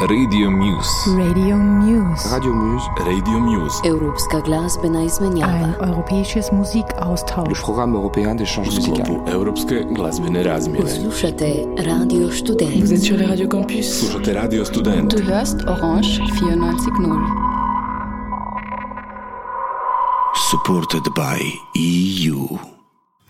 Radio Muse. Radio Muse. Radio Muse. Radio Muse. Evropska glasbena izmenjava. Ein europäisches Le Musikaustausch. programme européen d'échange U musical. sklopu Europske glazbene razmjene. Slušate Radio Student. Vous êtes sur les radios campus. Slušate Radio Student. Du hörst Orange 94.0. supported by EU.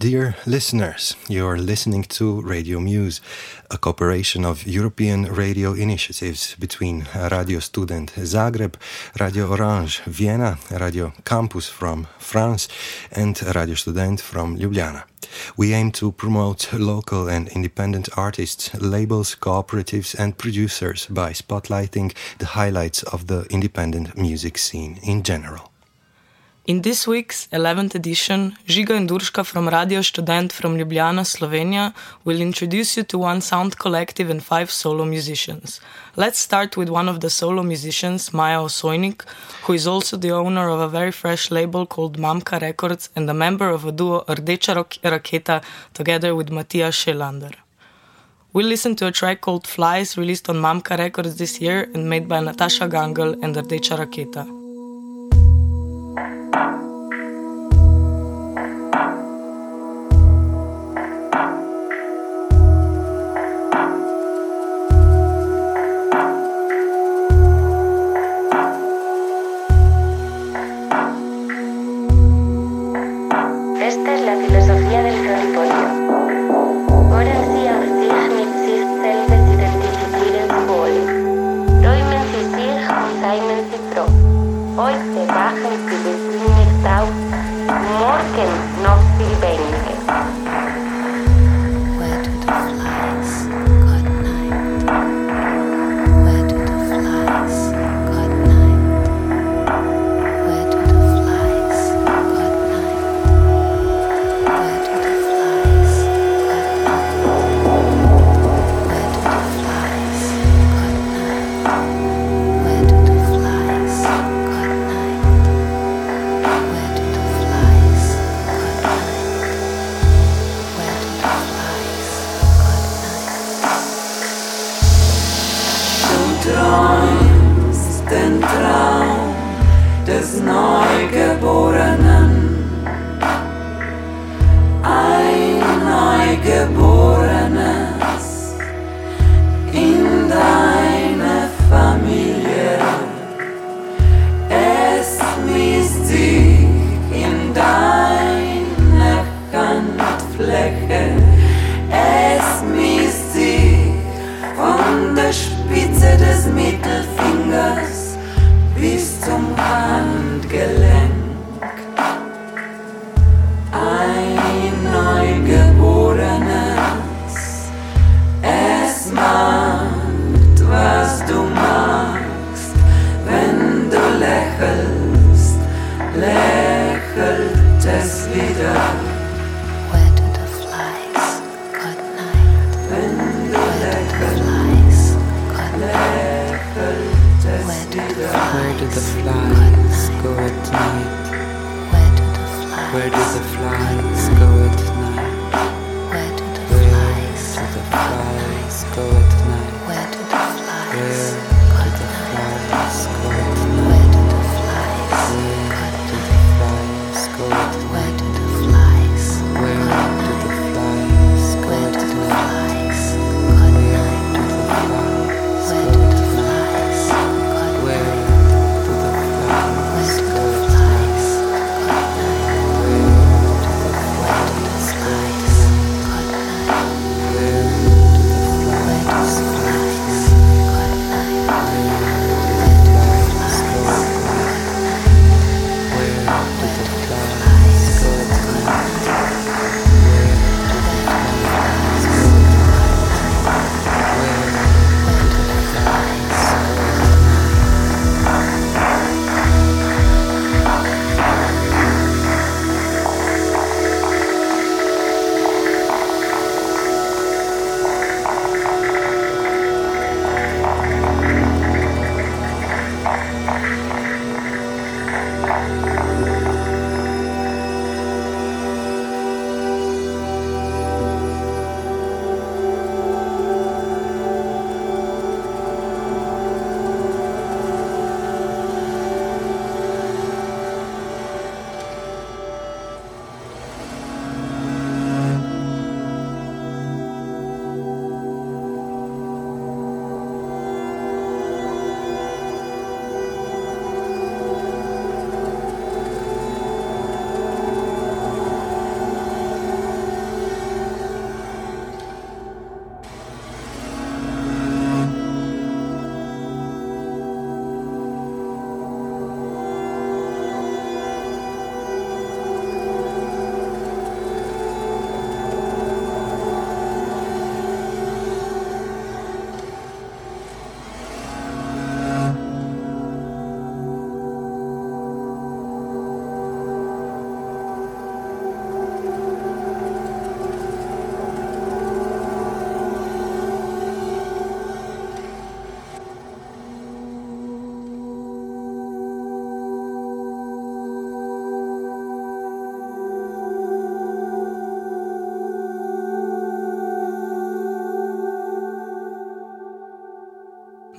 Dear listeners, you're listening to Radio Muse, a cooperation of European radio initiatives between Radio Student Zagreb, Radio Orange Vienna, Radio Campus from France, and Radio Student from Ljubljana. We aim to promote local and independent artists, labels, cooperatives, and producers by spotlighting the highlights of the independent music scene in general. In this week's 11th edition, Žiga and Durška from Radio Student from Ljubljana, Slovenia, will introduce you to one sound collective and five solo musicians. Let's start with one of the solo musicians, Maja Osojnik, who is also the owner of a very fresh label called Mamka Records and a member of a duo Rdeča Raketa together with Matija Schellander. We'll listen to a track called Flies, released on Mamka Records this year and made by Natascha Gangl and Rdeča Raketa.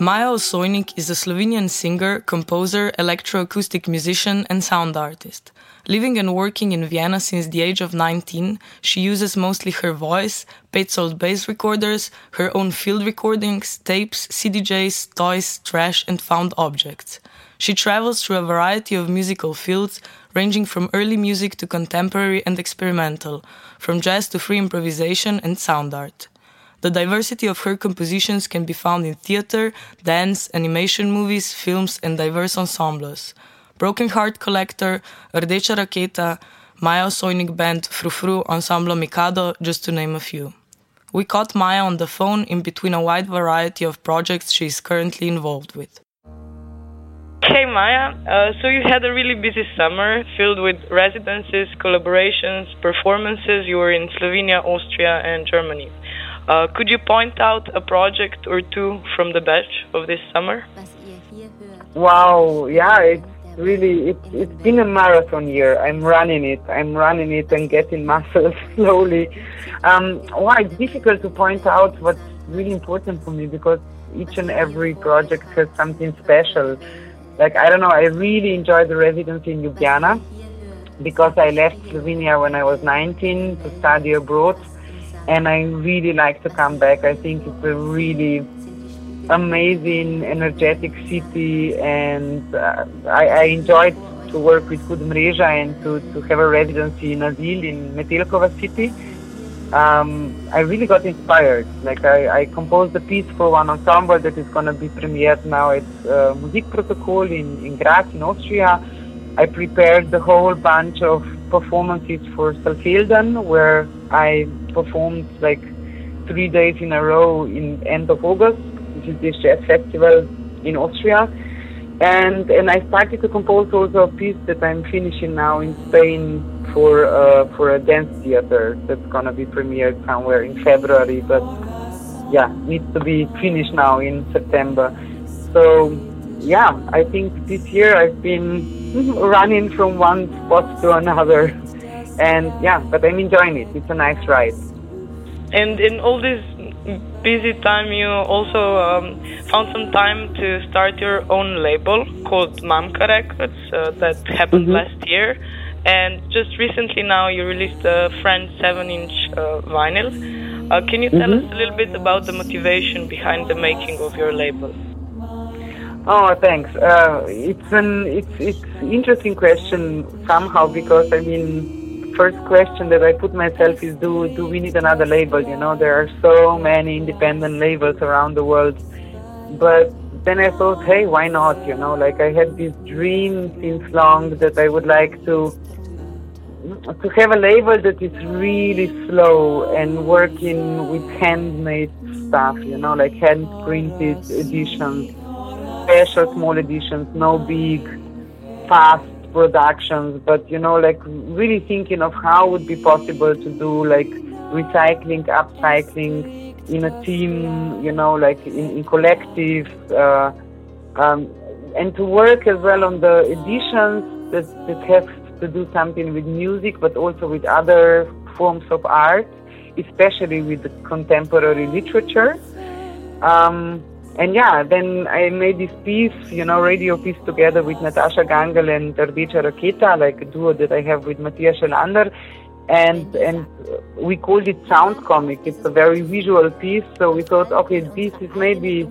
Maja Osojnik is a Slovenian singer, composer, electroacoustic musician, and sound artist. Living and working in Vienna since the age of 19, she uses mostly her voice, Paetzold bass recorders, her own field recordings, tapes, CDJs, toys, trash, and found objects. She travels through a variety of musical fields, ranging from early music to contemporary and experimental, from jazz to free improvisation and sound art. The diversity of her compositions can be found in theater, dance, animation movies, films, and diverse ensembles. Broken Heart Collector, Rdeča Raketa, Maja Osojnik Band, Frufru, Ensemble Mikado, just to name a few. We caught Maya on the phone in between a wide variety of projects she is currently involved with. Hey Maya, uh, so you had a really busy summer filled with residencies, collaborations, performances. You were in Slovenia, Austria, and Germany. Uh, could you point out a project or two from the batch of this summer? Wow, yeah, it's really it, it's been a marathon year. I'm running it. I'm running it and getting muscles slowly. Um, why it's difficult to point out what's really important for me because each and every project has something special. Like I don't know, I really enjoyed the residency in Ljubljana because I left Slovenia when I was 19 to study abroad, and I really like to come back. I think it's a really amazing, energetic city, and uh, I, I enjoyed to work with KUD Mreža and to, to have a residency in Azil in Metelkova city. Um, I really got inspired. Like I, I composed a piece for one ensemble that is going to be premiered now at uh, Musikprotokoll in, in Graz in Austria. I prepared the whole bunch of performances for Saalfelden where I performed like three days in a row in end of August which is this jazz festival in Austria. And and I started to compose also a piece that I'm finishing now in Spain for uh, for a dance theater that's gonna be premiered somewhere in February, but yeah, needs to be finished now in September. So yeah, I think this year I've been running from one spot to another, and yeah, but I'm enjoying it. It's a nice ride. And in all this busy time, you also um, found some time to start your own label called Mamka Records uh, that happened Mhm. last year. And just recently now you released a French 7 inch uh, vinyl. Uh, can you tell Mhm. us a little bit about the motivation behind the making of your label? Oh, thanks. Uh, it's an it's it's interesting question somehow because I mean, first question that I put myself is do do we need another label? You know, there are so many independent labels around the world, but then I thought, hey, why not? You know, like I had this dream since long that I would like to to have a label that is really slow and working with handmade stuff. You know, like hand printed editions special small editions, no big, fast productions, but you know, like really thinking of how would be possible to do like recycling, upcycling in a team, you know, like in, in collective, uh, um, and to work as well on the editions that, that have to do something with music, but also with other forms of art, especially with contemporary literature. Um, and yeah, then I made this piece, you know, radio piece together with Natascha Gangl and Rdeča Raketa, like a duo that I have with Matthias Schelander. And, and we called it Sound Comic. It's a very visual piece. So we thought, okay, this is maybe,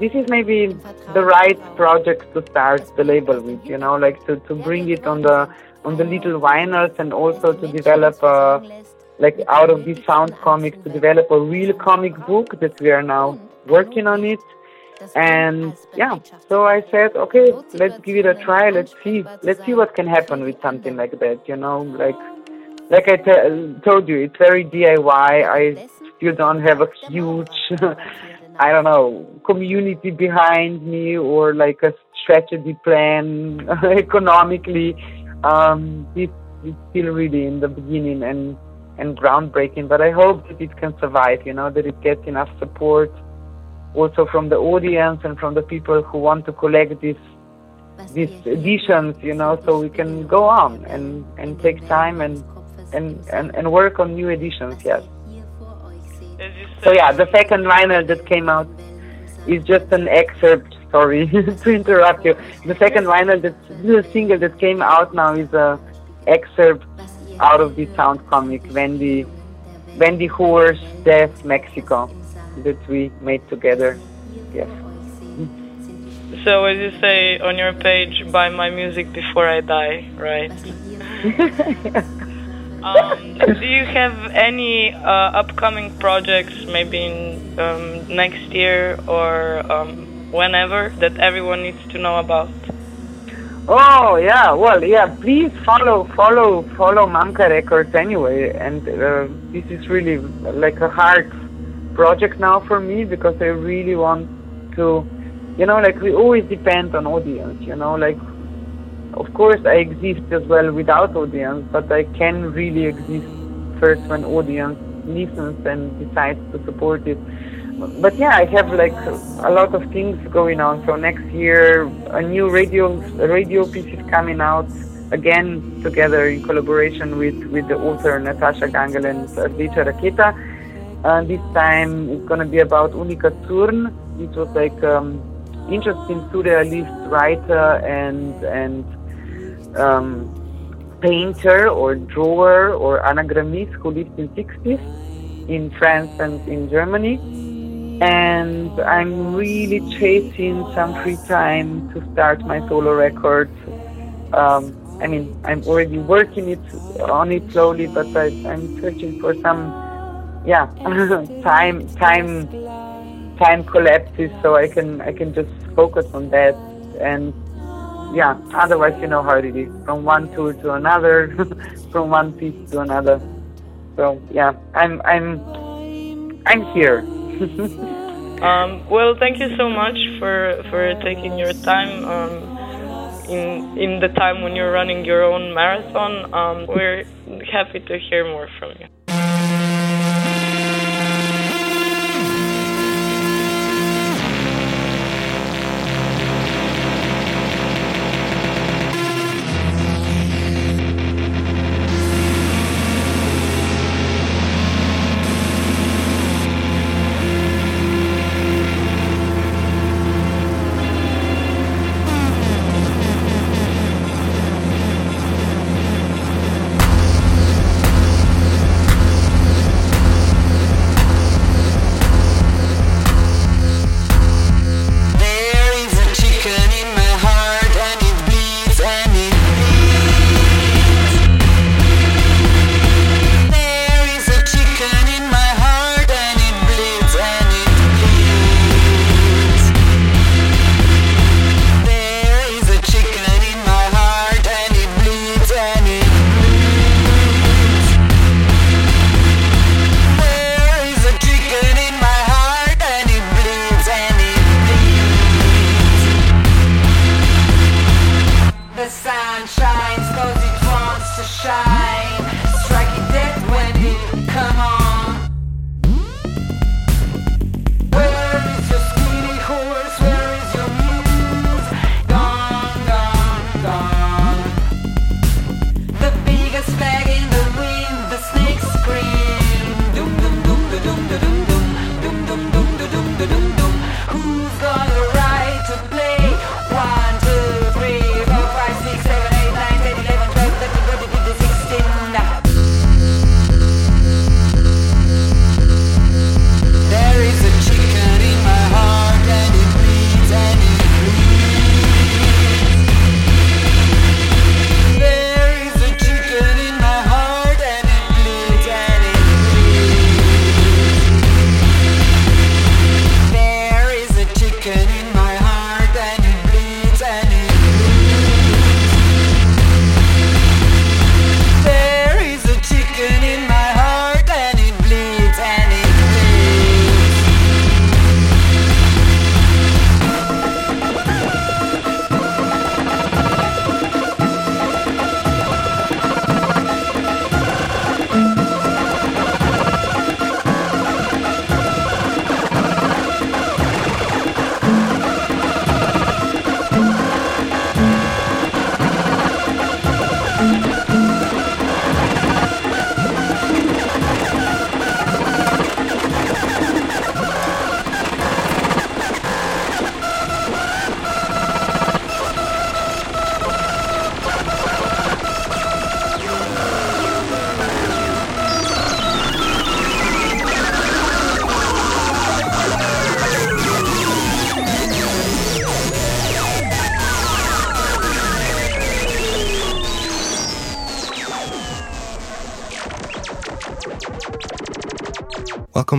this is maybe the right project to start the label with, you know, like to, to bring it on the, on the little vinyls and also to develop a, like out of this sound comic to develop a real comic book that we are now working on it. And yeah, so I said, okay, let's give it a try. Let's see, let's see what can happen with something like that. You know, like like I told you, it's very DIY. I still don't have a huge, I don't know, community behind me or like a strategy plan economically. Um, is still really in the beginning and and groundbreaking. But I hope that it can survive. You know, that it gets enough support also from the audience and from the people who want to collect these these editions, you know, so we can go on and, and take time and, and, and, and work on new editions, yes. So yeah, the second vinyl that came out is just an excerpt. Sorry to interrupt you. The second vinyl, that the single that came out now, is a excerpt out of the sound comic Wendy, Wendy Horse Death Mexico that we made together. Yes. So, as you say on your page, buy my music before I die, right? um, do you have any uh, upcoming projects, maybe in um, next year or um, whenever, that everyone needs to know about? Oh yeah, well yeah. Please follow, follow, follow Mamka Records anyway. And uh, this is really like a hard project now for me because I really want to, you know, like we always depend on audience. You know, like of course I exist as well without audience, but I can really exist first when audience listens and decides to support it but yeah, I have like a lot of things going on. So next year, a new radio radio piece is coming out again together in collaboration with with the author Natascha Gangl and Rdeča Raketa. Uh, this time it's going to be about Unica Zürn. It was like um, interesting surrealist writer and and um, painter or drawer or anagrammist who lived in 60s in France and in Germany and I'm really chasing some free time to start my solo record. Um, I mean, I'm already working it on it slowly, but I, I'm searching for some, yeah, time, time, time collapses so I can I can just focus on that and yeah. Otherwise, you know how it is from one tour to another, from one piece to another. So yeah, I'm I'm I'm here. um, well, thank you so much for for taking your time um, in in the time when you're running your own marathon. Um, we're happy to hear more from you.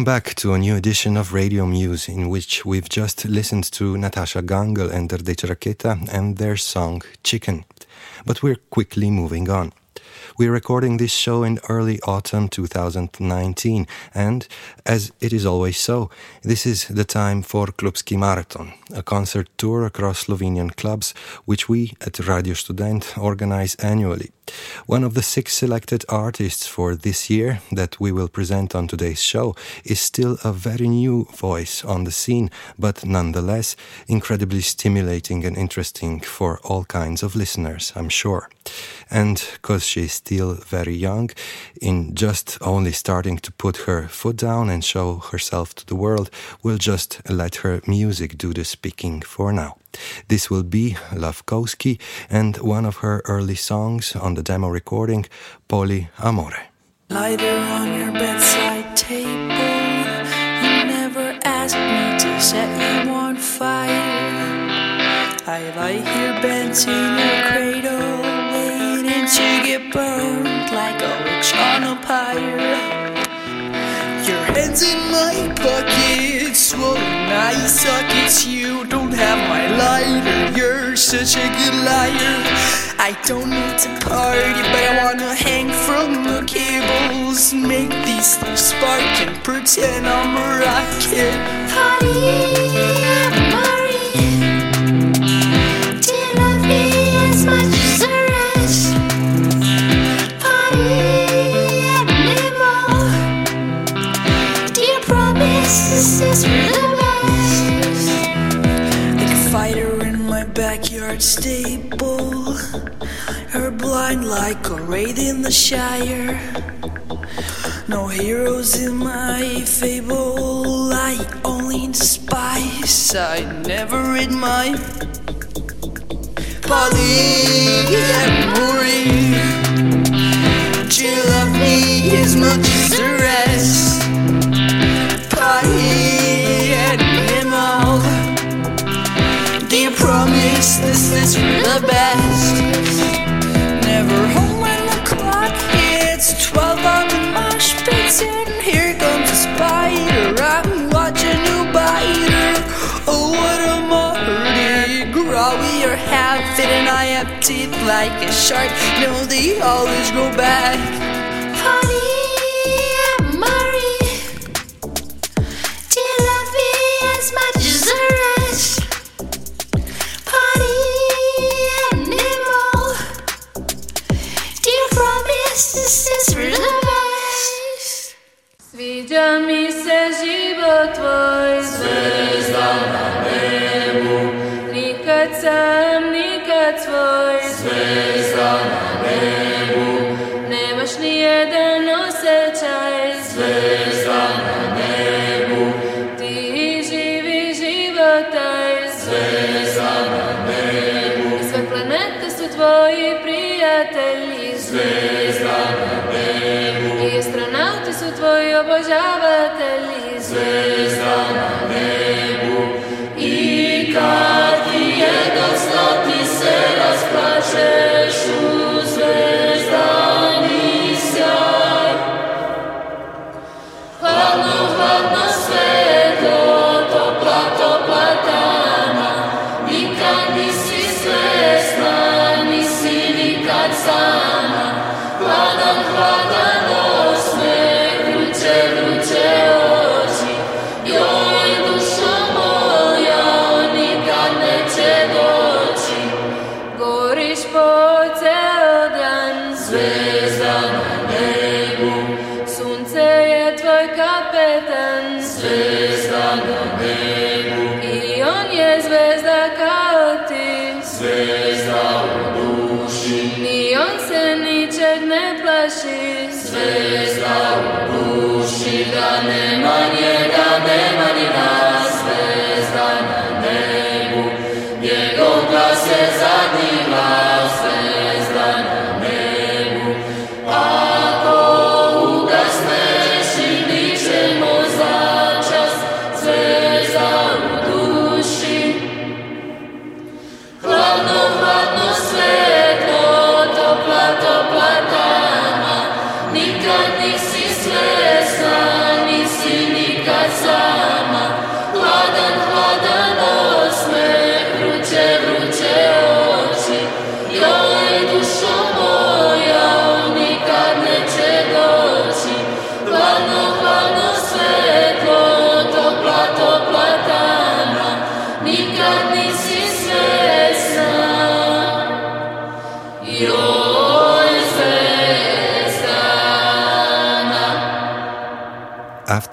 Back to a new edition of Radio Muse, in which we've just listened to Natascha Gangl and Rdeča Raketa and their song Chicken. But we're quickly moving on. We're recording this show in early autumn 2019, and as it is always so, this is the time for Klubski Marathon, a concert tour across Slovenian clubs which we at Radio Student organize annually. One of the six selected artists for this year that we will present on today's show is still a very new voice on the scene, but nonetheless incredibly stimulating and interesting for all kinds of listeners, I'm sure. And because she's still very young, in just only starting to put her foot down and show herself to the world, we'll just let her music do the speaking for now. This will be Lavkovsky and one of her early songs on the demo recording, Poli Amore. Lighter on your bedside table. You never asked me to set you on fire. I lie here bent in your cradle, waiting to get burned like a witch on a pyre. Your head's in my pocket, swollen suck, sockets. You don't have my lighter. You're such a good liar. I don't need to party, but I wanna hang from the cables, make these things spark and pretend I'm a rocket. Party, backyard stable. Her blind like a raid in the Shire. No heroes in my fable. I only despise. I never read my polyamory. You love me as much as the rest? Polyanimal. Promise this is the best? Never home when the clock hits 12 on the mosh pits and here comes a spider. I'm watching you bite. Oh, what a Mardi Gras we are having, and I have teeth like a shark. No, they always go back. Polyamory. Zvezda na nebu. Nemaš ni jedan osjećaj. Zvezda na nebu. Ti živi život taj Zvezda na nebu. Sve planete su tvoji prijatelji. Zvezda na nebu. I astronauti su tvoji obožavatelji. Zvezda na nebu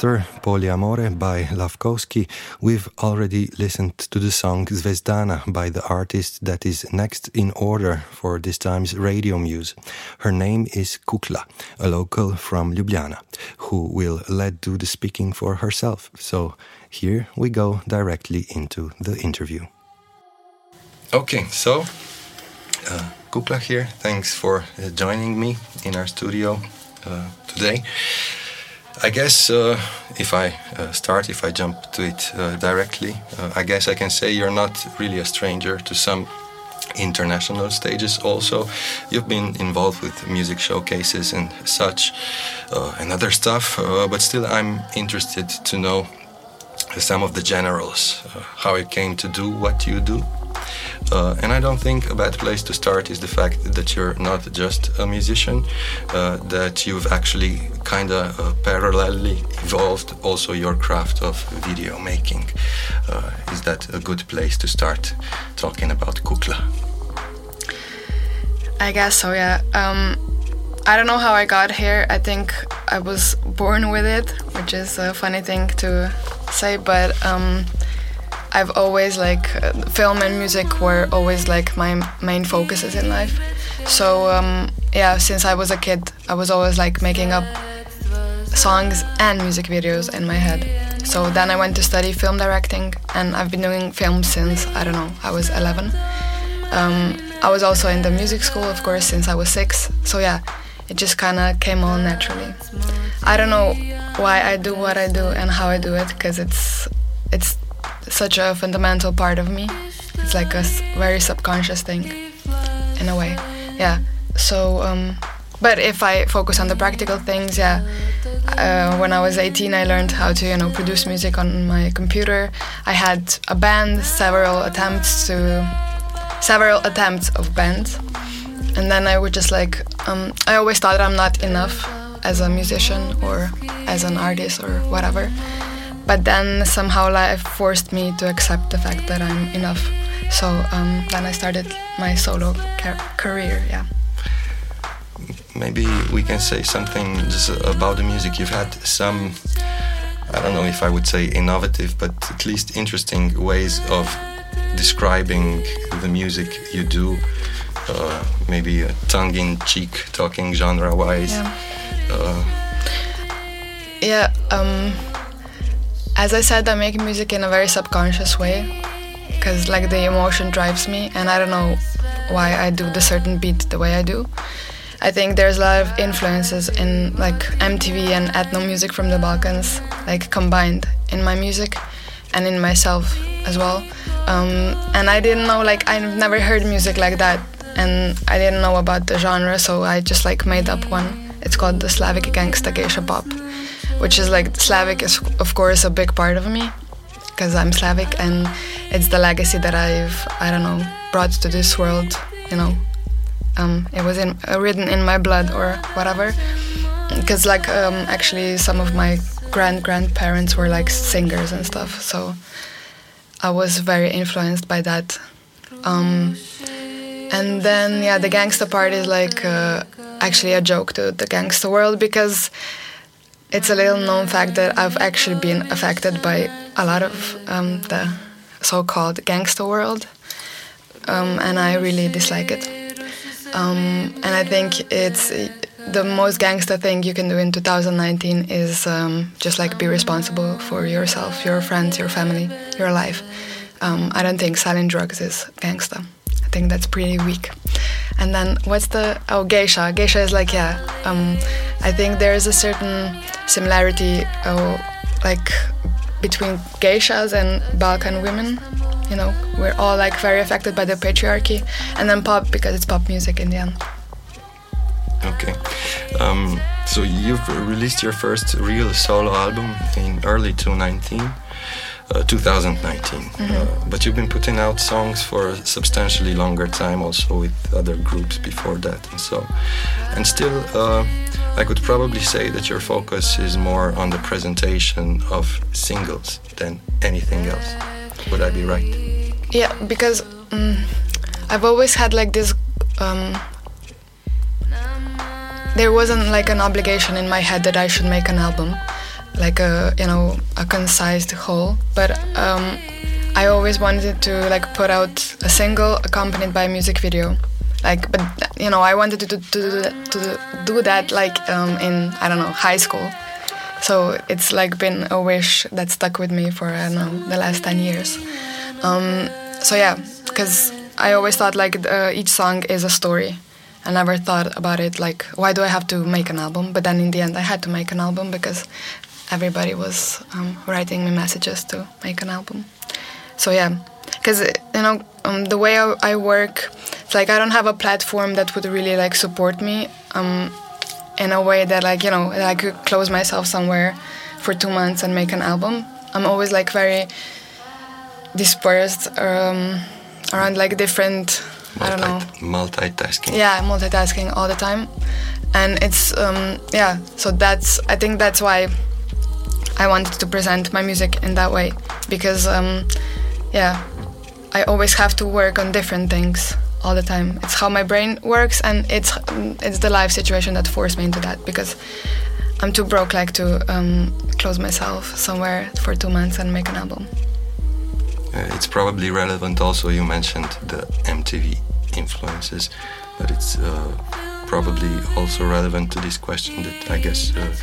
After Poliamore by Lavkowski, we've already listened to the song Zvezdana by the artist that is next in order for this time's radio muse. Her name is Kukla, a local from Ljubljana, who will let do the speaking for herself. So here we go directly into the interview. Okay, so uh, Kukla here. Thanks for uh, joining me in our studio uh, today. I guess uh, if I uh, start, if I jump to it uh, directly, uh, I guess I can say you're not really a stranger to some international stages also. You've been involved with music showcases and such uh, and other stuff, uh, but still I'm interested to know some of the generals, how it came to do what you do. Uh, and I don't think a bad place to start is the fact that you're not just a musician, uh, that you've actually kind of uh, parallelly evolved also your craft of video making. Uh, is that a good place to start talking about Kukla? I guess so, yeah. Um, I don't know how I got here. I think I was born with it, which is a funny thing to say, but um, I've always like uh, film and music were always like my main focuses in life. So um, yeah, since I was a kid, I was always like making up songs and music videos in my head. So then I went to study film directing, and I've been doing film since I don't know I was 11. Um, I was also in the music school, of course, since I was six. So yeah, it just kind of came on naturally. I don't know why I do what I do and how I do it, because it's it's such a fundamental part of me. It's like a very subconscious thing, in a way. Yeah. So, um, but if I focus on the practical things, yeah. Uh, when I was 18, I learned how to, you know, produce music on my computer. I had a band, several attempts to, several attempts of bands, and then I would just like, um, I always thought I'm not enough as a musician or as an artist or whatever. But then somehow life forced me to accept the fact that I'm enough. So um, then I started my solo ca- career. Yeah. Maybe we can say something just about the music. You've had some, I don't know if I would say innovative, but at least interesting ways of describing the music you do. Uh, maybe a tongue-in-cheek talking genre-wise. Yeah. Uh, Yeah. Um, as I said, I make music in a very subconscious way, because like the emotion drives me, and I don't know why I do the certain beat the way I do. I think there's a lot of influences in like MTV and ethno music from the Balkans, like combined in my music and in myself as well. Um, and I didn't know, like, I've never heard music like that, and I didn't know about the genre, so I just like made up one. It's called the Slavic Gangsta Geisha Pop, which is like Slavic is of course a big part of me because I'm Slavic, and it's the legacy that I've I don't know brought to this world. You know, um, it was in, uh, written in my blood or whatever. Because like um, actually some of my grand grandparents were like singers and stuff, so I was very influenced by that. Um, and then yeah, the gangster part is like uh, actually a joke to the gangster world because it's a little known fact that I've actually been affected by a lot of um, the so-called gangster world, um, and I really dislike it. Um, and I think it's the most gangster thing you can do in 2019 is um, just like be responsible for yourself, your friends, your family, your life. Um, I don't think selling drugs is gangsta. Think that's pretty weak. And then what's the oh geisha? Geisha is like yeah. Um, I think there is a certain similarity, oh, like between geishas and Balkan women. You know, we're all like very affected by the patriarchy, and then pop because it's pop music in the end. Okay. Um, so you've released your first real solo album in early 2019. Uh, 2019. Uh, but you've been putting out songs for a substantially longer time, also with other groups before that, and so. And still, uh, I could probably say that your focus is more on the presentation of singles than anything else. Would I be right? Yeah, because um, I've always had like this. Um, there wasn't like an obligation in my head that I should make an album. Like a you know a concise whole. But um, I always wanted to like put out a single accompanied by a music video. Like, but you know, I wanted to to, to, do, that, to do that like um, in I don't know high school. So it's like been a wish that stuck with me for I don't know the last ten years. Um, so yeah, because I always thought like uh, each song is a story. I never thought about it like why do I have to make an album? But then in the end, I had to make an album because everybody was um, writing me messages to make an album. So yeah, because you know um, the way I, I, work, it's like I don't have a platform that would really like support me um, in a way that like you know that I could close myself somewhere for two months and make an album. I'm always like very dispersed um, around like different Multi- I don't know multitasking. Yeah, multitasking all the time, and it's um, yeah. So that's I think that's why I wanted to present my music in that way because um, yeah, I always have to work on different things all the time. It's how my brain works, and it's it's the life situation that forced me into that because I'm too broke like to um, close myself somewhere for two months and make an album. Uh, it's probably relevant also. You mentioned the MTV influences, but it's uh, probably also relevant to this question that I guess uh,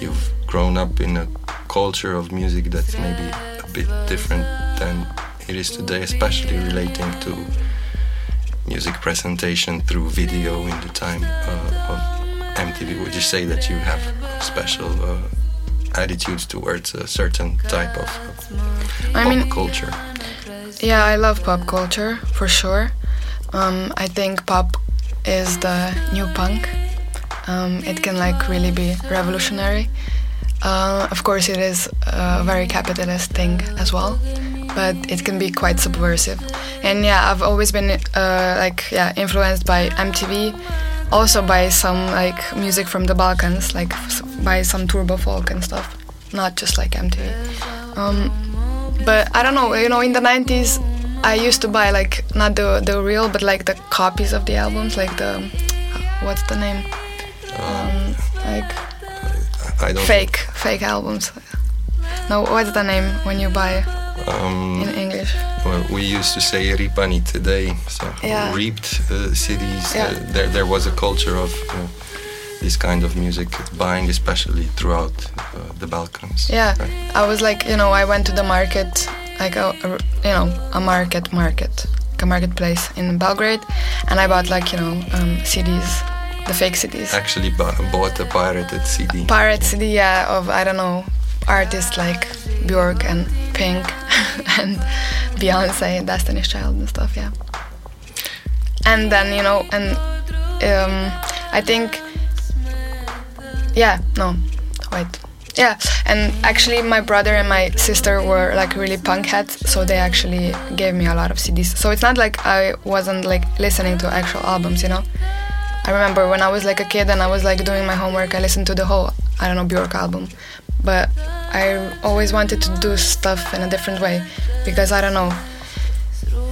you've grown up in a culture of music that's maybe a bit different than it is today, especially relating to music presentation through video in the time uh, of MTV. Would you say that you have special uh, attitudes towards a certain type of I pop mean, culture? Yeah, I love pop culture for sure. Um, I think pop is the new punk. Um, it can like really be revolutionary. Uh, of course, it is a very capitalist thing as well, but it can be quite subversive. And yeah, I've always been uh, like yeah influenced by MTV, also by some like music from the Balkans, like by some turbo folk and stuff, not just like MTV. Um, but I don't know, you know, in the 90s, I used to buy like not the the real, but like the copies of the albums, like the what's the name? Um, like I don't fake fake albums. No, what's the name when you buy Um, in English? well, we used to say ripani today, so Yeah. reaped uh, CDs. Yeah. Uh, there, there was a culture of uh, this kind of music buying, especially throughout uh, the Balkans. Yeah, right? I was like, you know, I went to the market, like a, a you know, a market market, like a marketplace in Belgrade, and I bought like you know um, CDs, the fake CDs. Actually, bought a pirated CD. pirate CD yeah, of I don't know artists like Bjork and Pink and Beyonce and Destiny's Child and stuff yeah and then you know and um, I think yeah no wait yeah and actually my brother and my sister were like really punk heads so they actually gave me a lot of CDs so it's not like I wasn't like listening to actual albums you know I remember when I was like a kid and I was like doing my homework, I listened to the whole, I don't know, Bjork album. But I always wanted to do stuff in a different way because I don't know,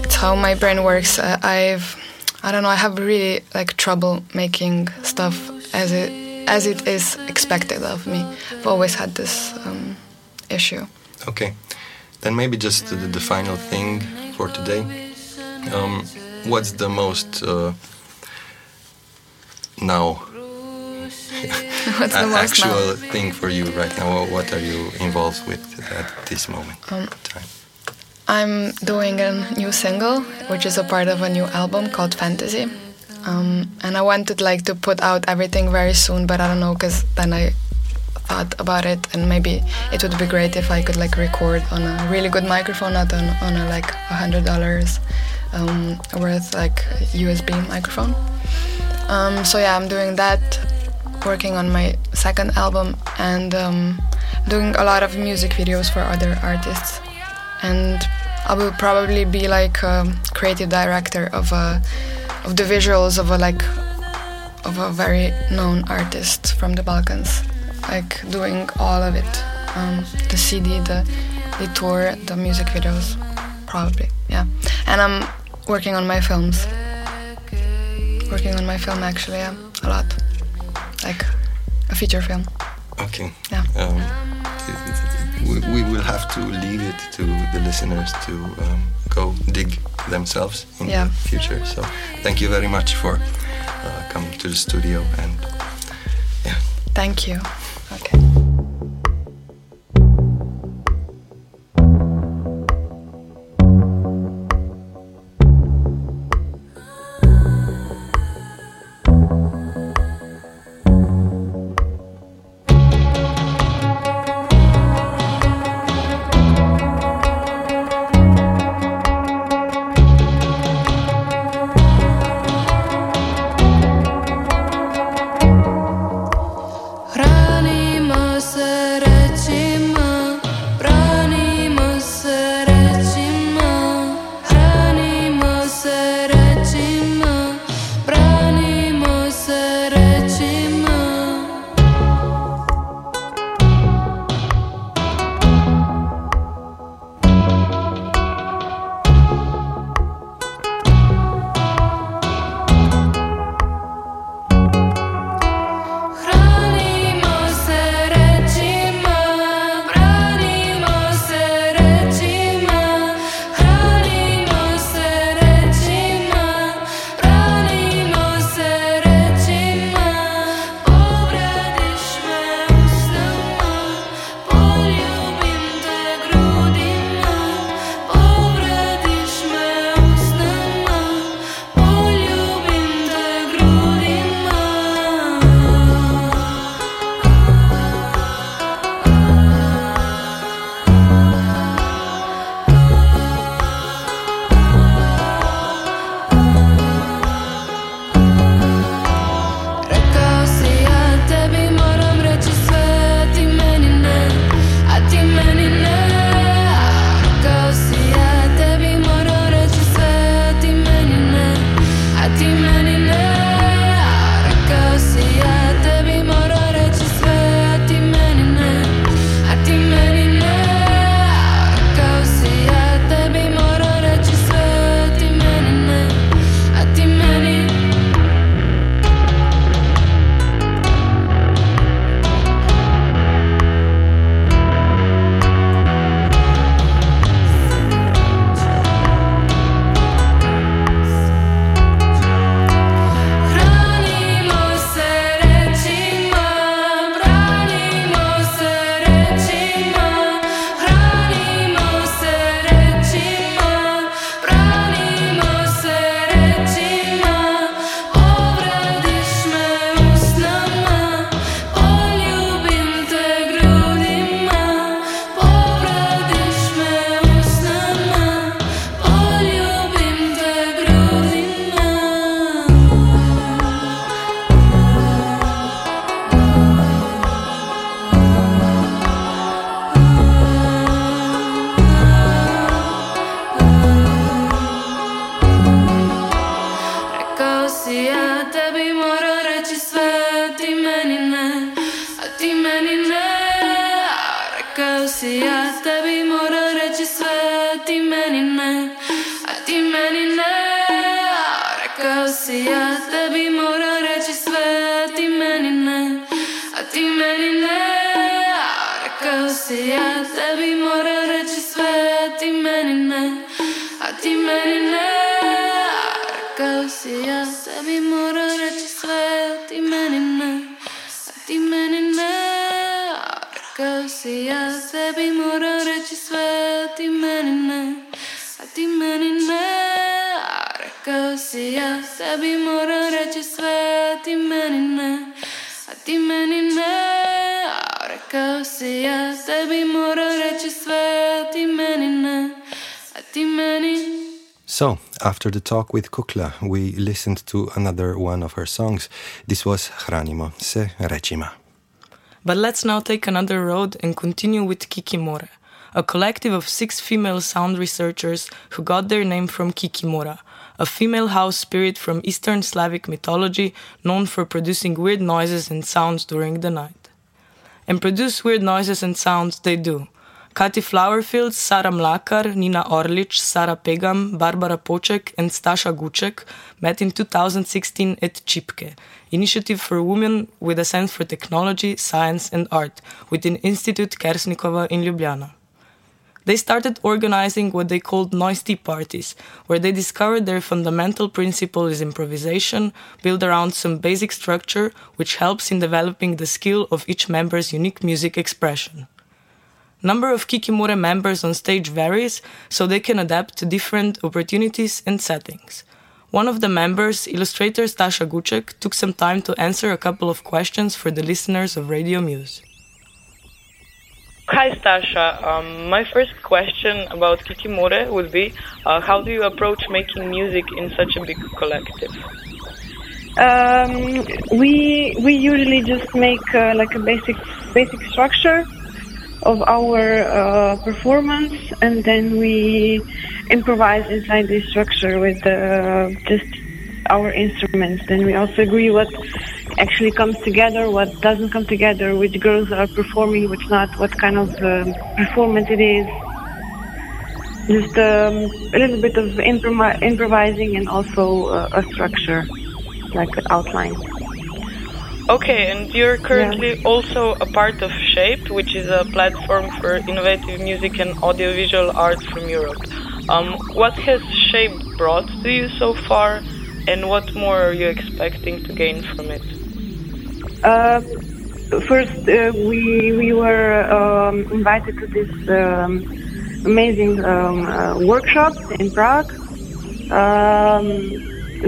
it's how my brain works. Uh, I've, I don't know, I have really like trouble making stuff as it as it is expected of me. I've always had this um, issue. Okay, then maybe just the, the final thing for today. Um, what's the most uh, now What's the most now? actual thing for you right now? What are you involved with at this moment? Um, I'm doing a new single, which is a part of a new album called Fantasy. Um, and I wanted like to put out everything very soon, but I don't know, because then I thought about it, and maybe it would be great if I could like record on a really good microphone, not on, on a like a hundred dollars um, worth like USB microphone. Um, so yeah, I'm doing that, working on my second album, and um, doing a lot of music videos for other artists. And I will probably be like a creative director of a, of the visuals of a like of a very known artist from the Balkans, like doing all of it, um, the CD, the the tour, the music videos, probably, yeah. And I'm working on my films, working on my film actually, yeah, a lot, like a feature film. Okay. Yeah. Um, we, we will have to leave it to the listeners to. Um go dig themselves in yeah. the future. So thank you very much for uh, coming to the studio and yeah. Thank you. Okay. Sebi moram reći sve, a ti meni ne A ti meni ne rekao si ja Sebi moram reći sve, a ti meni ne A ti meni so, after the talk with Kukla, we listened to another one of her songs. This was Hranimo se recima. But let's now take another road and continue with Kikimora, a collective of six female sound researchers who got their name from Kikimora, a female house spirit from Eastern Slavic mythology known for producing weird noises and sounds during the night. And produce weird noises and sounds they do. Kati Flowerfield, Sara Mlakar, Nina Orlič, Sara Pegam, Barbara Poček, and Stasha Guček met in 2016 at Čipke, Initiative for Women with a Sense for Technology, Science and Art, within Institute Kersnikova in Ljubljana. They started organizing what they called noise tea parties, where they discovered their fundamental principle is improvisation, built around some basic structure which helps in developing the skill of each member's unique music expression. Number of Kikimore members on stage varies, so they can adapt to different opportunities and settings. One of the members, illustrator Stasha Guček, took some time to answer a couple of questions for the listeners of Radio Muse. Hi, Stasha. Um, my first question about Kikimore would be uh, how do you approach making music in such a big collective? Um, we we usually just make uh, like a basic basic structure of our uh, performance, and then we improvise inside this structure with uh, just our instruments. Then we also agree what actually comes together, what doesn't come together, which girls are performing, which not, what kind of um, performance it is. Just um, a little bit of improvising and also uh, a structure, like an outline. Okay, and you're currently yeah. also a part of Shape, which is a platform for innovative music and audiovisual art from Europe. Um, what has Shape brought to you so far, and what more are you expecting to gain from it? Uh, first, uh, we we were um, invited to this um, amazing um, uh, workshop in Prague. Um,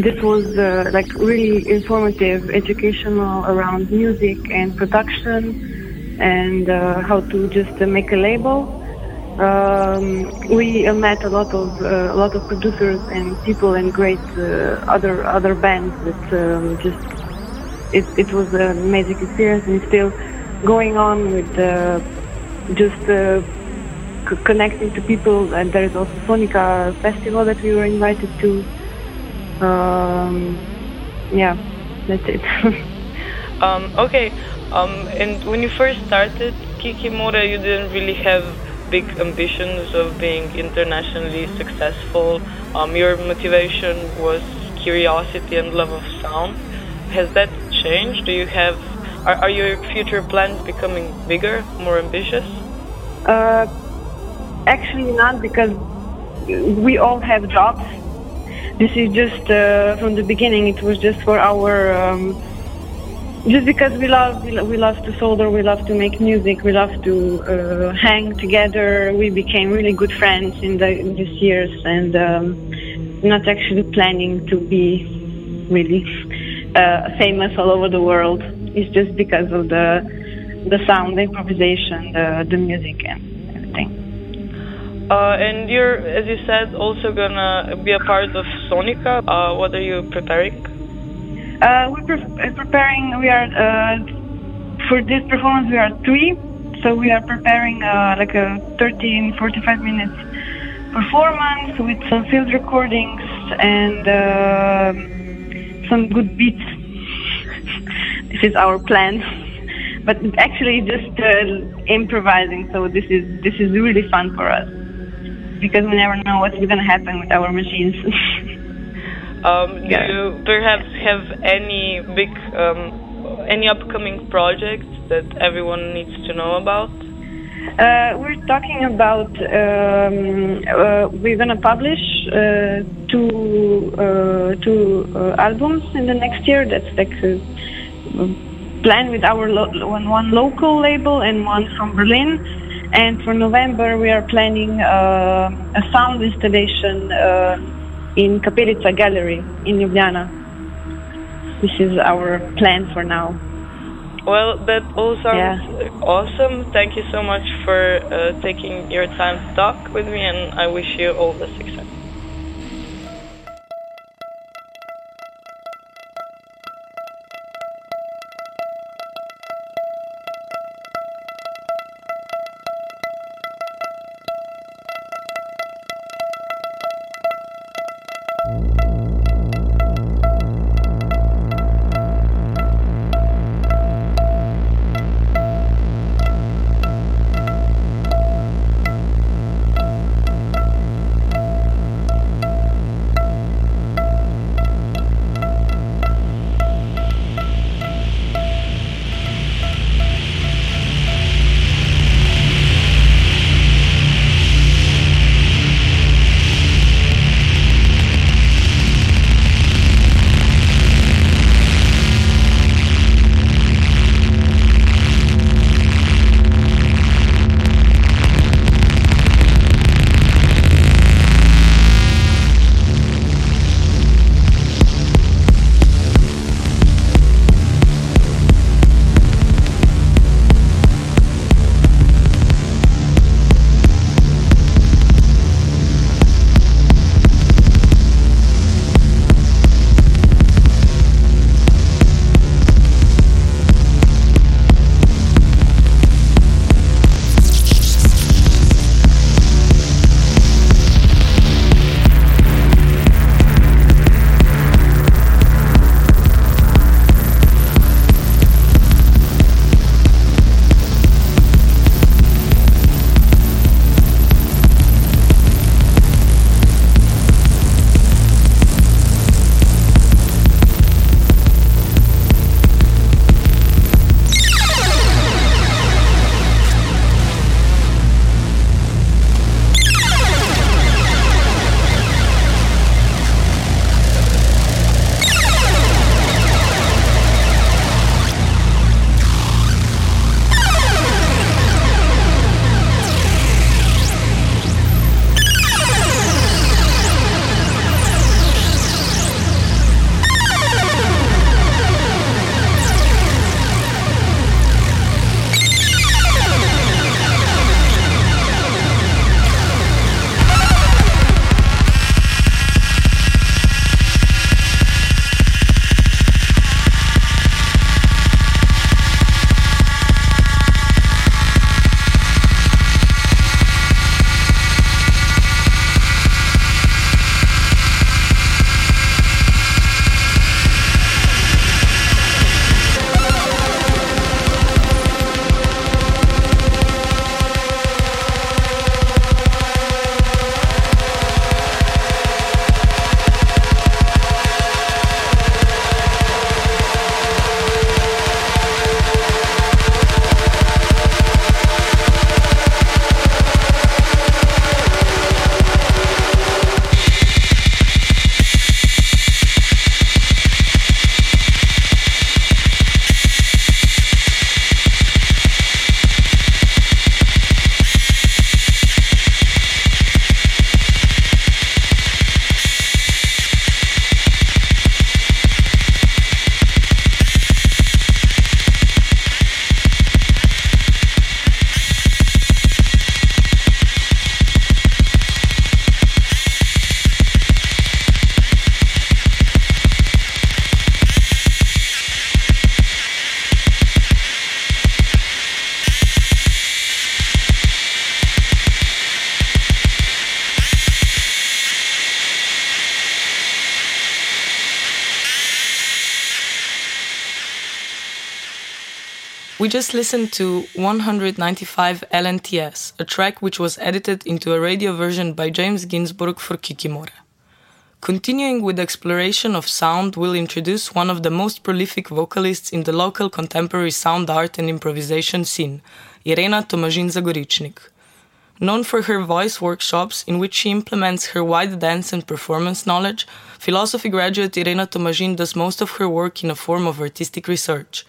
this was uh, like really informative, educational around music and production, and uh, how to just make a label. Um, we met a lot of a lot of producers and people and great other other bands that um, just it, it was an amazing experience and still going on with uh, just uh, c- connecting to people. And there is also Sonica Festival that we were invited to. Um, yeah, that's it. um, okay, um, and when you first started Kikimore, you didn't really have big ambitions of being internationally successful. Um, your motivation was curiosity and love of sound. Has that changed? Do you have are, are your future plans becoming bigger, more ambitious? Uh, actually, not because we all have jobs. This is just uh, from the beginning. It was just for our. Um, just because we love we, we love to solder, we love to make music, we love to uh, hang together. We became really good friends in the in these years, and um, not actually planning to be really uh, famous all over the world. is just because of the the sound, the improvisation, the the music, and everything. Uh, and you're, as you said, also gonna be a part of Sonica. Uh, what are you preparing? Uh, we're pre- preparing. We are uh, for this performance. We are three, so we are preparing uh, like a 13, 45 minutes performance with some field recordings and some good beats. this is our plan. But actually, just improvising. So this is this is really fun for us because we never know what's going to happen with our machines. Um, do you perhaps have any big, um, any upcoming projects that everyone needs to know about? Uh, we're talking about um, uh, we're gonna publish uh, two uh, two uh, albums in the next year. That's like a plan with our lo- one, one local label and one from Berlin. And for November, we are planning uh, a sound installation in Kapelica Gallery in Ljubljana. This is our plan for now. Well, that all sounds yeah. awesome. Thank you so much for uh, taking your time to talk with me, and I wish you all the success. We just listened to 195 LNTS, a track which was edited into a radio version by James Ginsburg for Kikimore. Continuing with exploration of sound, we'll introduce one of the most prolific vocalists in the local contemporary sound art and improvisation scene, Irena Tomažin Zagoričnik. Known for her voice workshops, in which she implements her wide dance and performance knowledge, philosophy graduate Irena Tomažin does most of her work in a form of artistic research.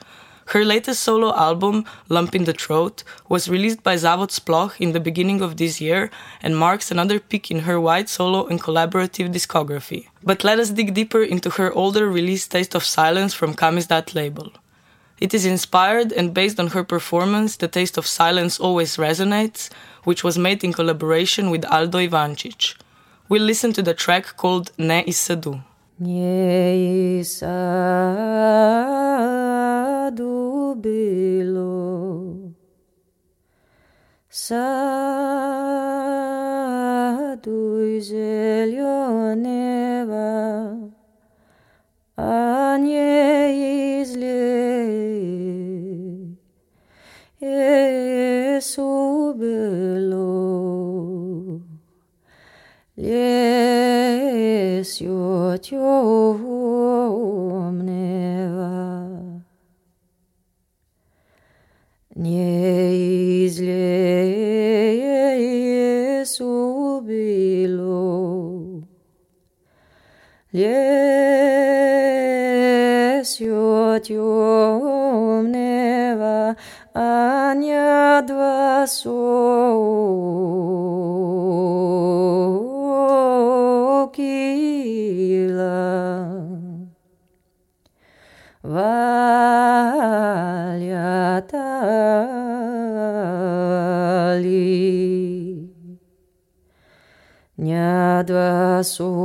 Her latest solo album, Lump in the Throat, was released by Zavod Sploh in the beginning of this year and marks another peak in her wide solo and collaborative discography. But let us dig deeper into her older release Taste of Silence from Kamizdat label. It is inspired and based on her performance The Taste of Silence Always Resonates, which was made in collaboration with Aldo Ivančič. We'll listen to the track called Ne Isadu. Nie sadu bilo. Sadu zielonewa темного а не два сокила. Валятали не два сокила.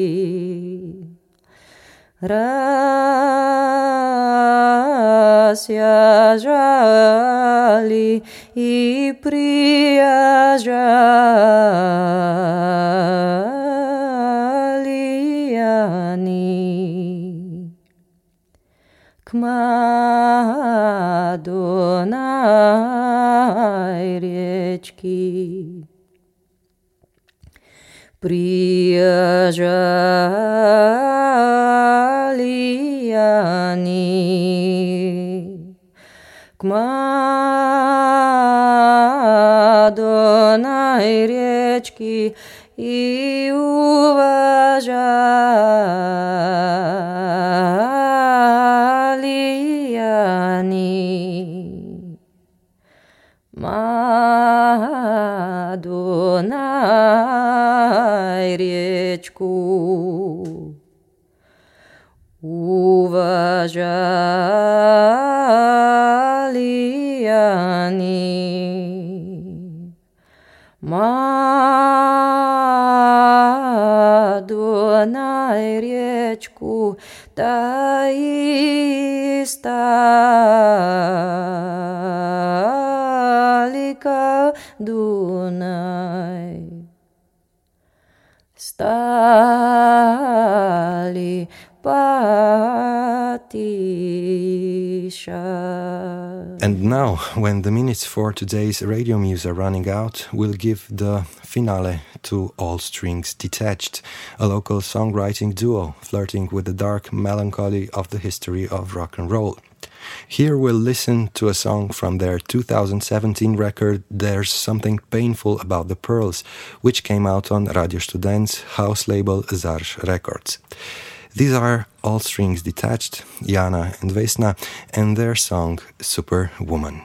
брати. Рассяжали и приезжали они к Мадонной речке. فاجعليني كما دوناي речки и речку уважали они Мадонной речку таи стали ка And now, when the minutes for today's radio muse are running out, we'll give the finale to All Strings Detached, a local songwriting duo flirting with the dark melancholy of the history of rock and roll. Here we'll listen to a song from their 2017 record There's Something Painful About the Pearls, which came out on Radio Student's house label ZARŠ Records. These are All Strings Detached, Jana and Vesna, and their song Superwoman.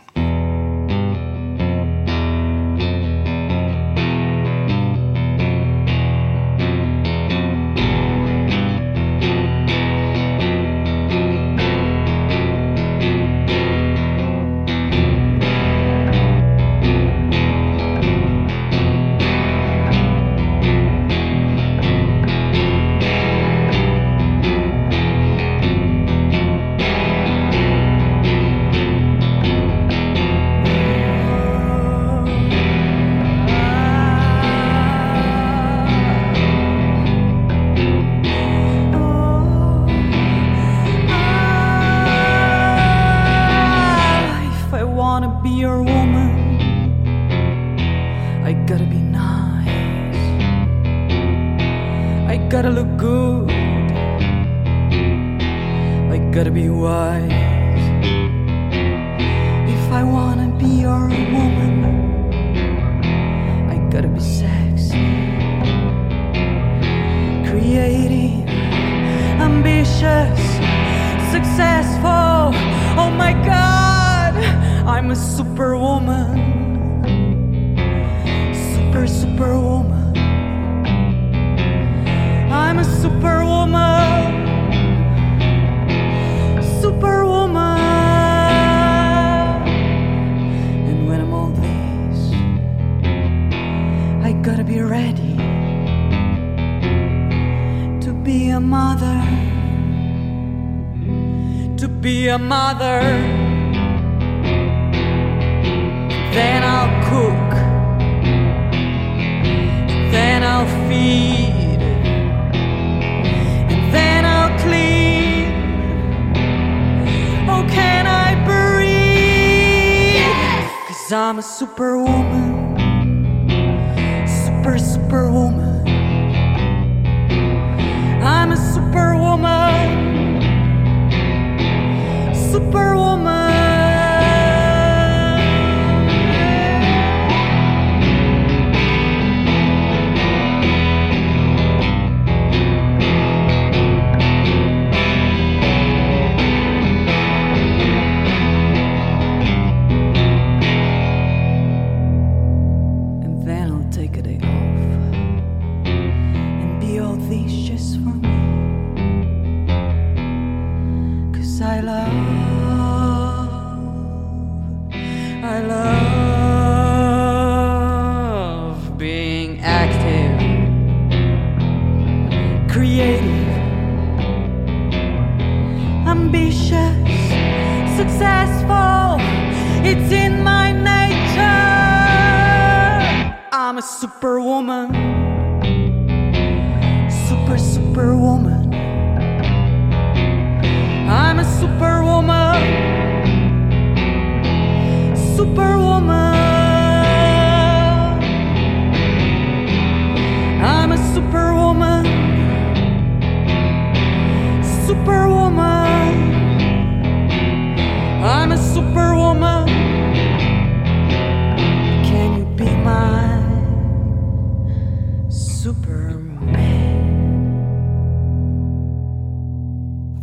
Be a mother. Then I'll cook, then I'll feed, and then I'll clean. Oh, can I breathe? Cause I'm a superwoman, super, superwoman. Superwoman. Superwoman, super, superwoman. I'm a superwoman, superwoman. I'm a superwoman, superwoman.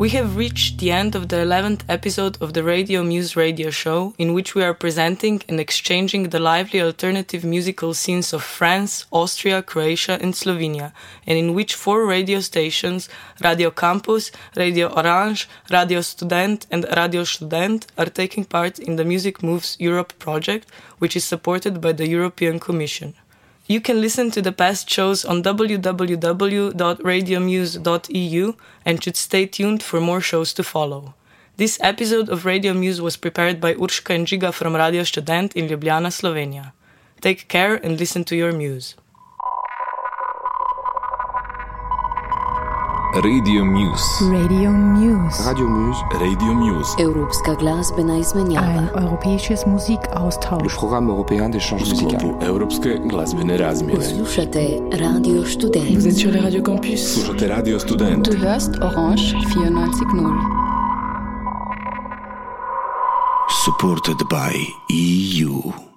We have reached the end of the 11th episode of the Radio Muse radio show, in which we are presenting and exchanging the lively alternative musical scenes of France, Austria, Croatia, and Slovenia, and in which four radio stations, Radio Campus, Radio Orange, Radio Student, and Radio Student, are taking part in the Music Moves Europe project, which is supported by the European Commission. You can listen to the past shows on www.radiomuse.eu and should stay tuned for more shows to follow. This episode of Radio Muse was prepared by Urška and Žiga from Radio Student in Ljubljana, Slovenia. Take care and listen to your muse. Radio Muse. Radio Muse. Radio Muse. Radio Muse. Glasbena izmenjava. Ein europäisches Musikaustausch. Le programme européen d'échange musical. sklopu Europske glazbene razmjene. Poslušate Radio Student. Vous êtes sur les Radio Campus. Slušate Radio Student. Du hörst Orange 94.0. Supported by EU.